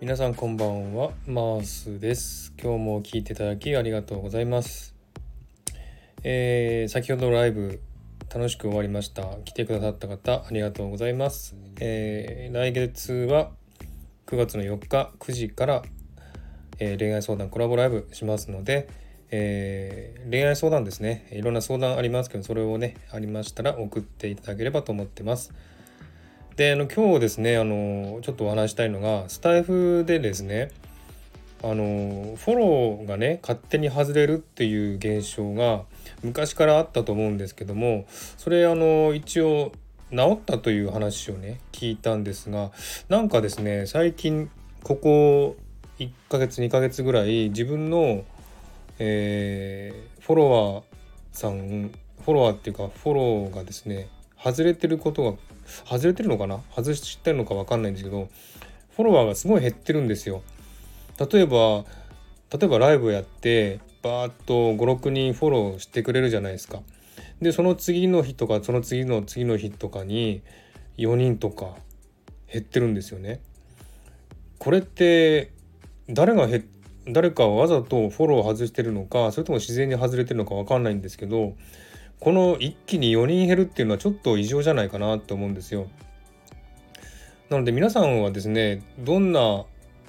皆さんこんばんは。マースです。今日も聞いていただきありがとうございます。えー、先ほどライブ楽しく終わりました。来てくださった方ありがとうございます。えー、来月は9月の4日9時から、えー、恋愛相談コラボライブしますのでえー、恋愛相談ですね。いろんな相談ありますけどそれをねありましたら送っていただければと思ってます。であの今日ですねあのちょっとお話したいのがスタイフでですねあのフォローがね勝手に外れるっていう現象が昔からあったと思うんですけどもそれあの一応治ったという話をね聞いたんですがなんかですね最近ここ1ヶ月2ヶ月ぐらい自分の、えー、フォロワーさんフォロワーっていうかフォローがですね外れてることが外れてるのかな？外してるのか分かんないんですけどフォロワーがすごい減ってるんですよ。例えば例えばライブやってバーッと56人フォローしてくれるじゃないですか。でその次の日とかその次の次の日とかに4人とか減ってるんですよね。これって誰が減誰かわざとフォロー外してるのかそれとも自然に外れてるのか分かんないんですけどこの一気に4人減るっていうのはちょっと異常じゃないかなと思うんですよ。なので皆さんはですねどんな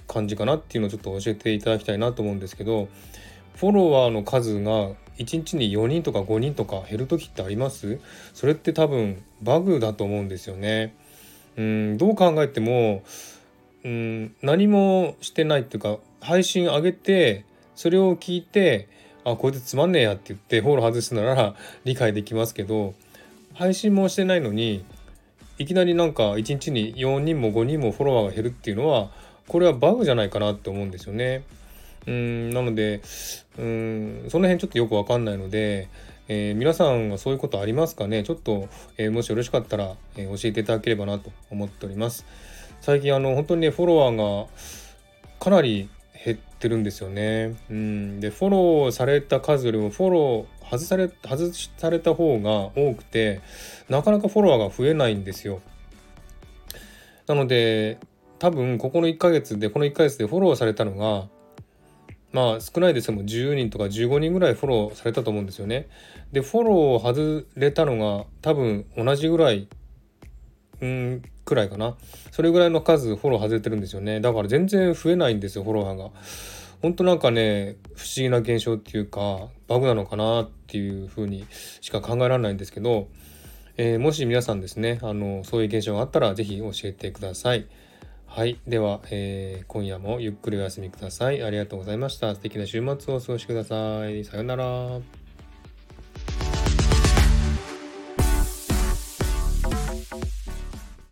感じかなっていうのをちょっと教えていただきたいなと思うんですけどフォロワーの数が1日に4人とか5人とか減る時ってあります？それって多分バグだと思うんですよね。うんどう考えてもうん何もしてないっていうか配信上げてそれを聞いてあこいつつまんねえやって言ってフォロー外すなら理解できますけど配信もしてないのにいきなりなんか1日に4人も5人もフォロワーが減るっていうのはこれはバグじゃないかなって思うんですよね。うんなのでうんその辺ちょっとよくわかんないので、えー、皆さんはそういうことありますかね？ちょっと、えー、もしよろしかったら、えー、教えていただければなと思っております。最近あの本当にねフォロワーがかなり減ってるんですよね。うん、でフォローされた数よりもフォロー外され外された方が多くてなかなかフォロワーが増えないんですよ。なので多分ここの1ヶ月でこの1ヶ月でフォローされたのがまあ少ないですけども10人とか15人ぐらいフォローされたと思うんですよね。でフォローを外れたのが多分同じぐらいうんくらいかなそれぐらいの数フォロー外れてるんですよねだから全然増えないんですよフォロワーがほんとなんかね不思議な現象っていうかバグなのかなっていうふうにしか考えられないんですけど、えー、もし皆さんですねあのそういう現象があったら是非教えてくださいはい。では、えー、今夜もゆっくりお休みください。ありがとうございました。素敵な週末をお過ごしください。さようなら。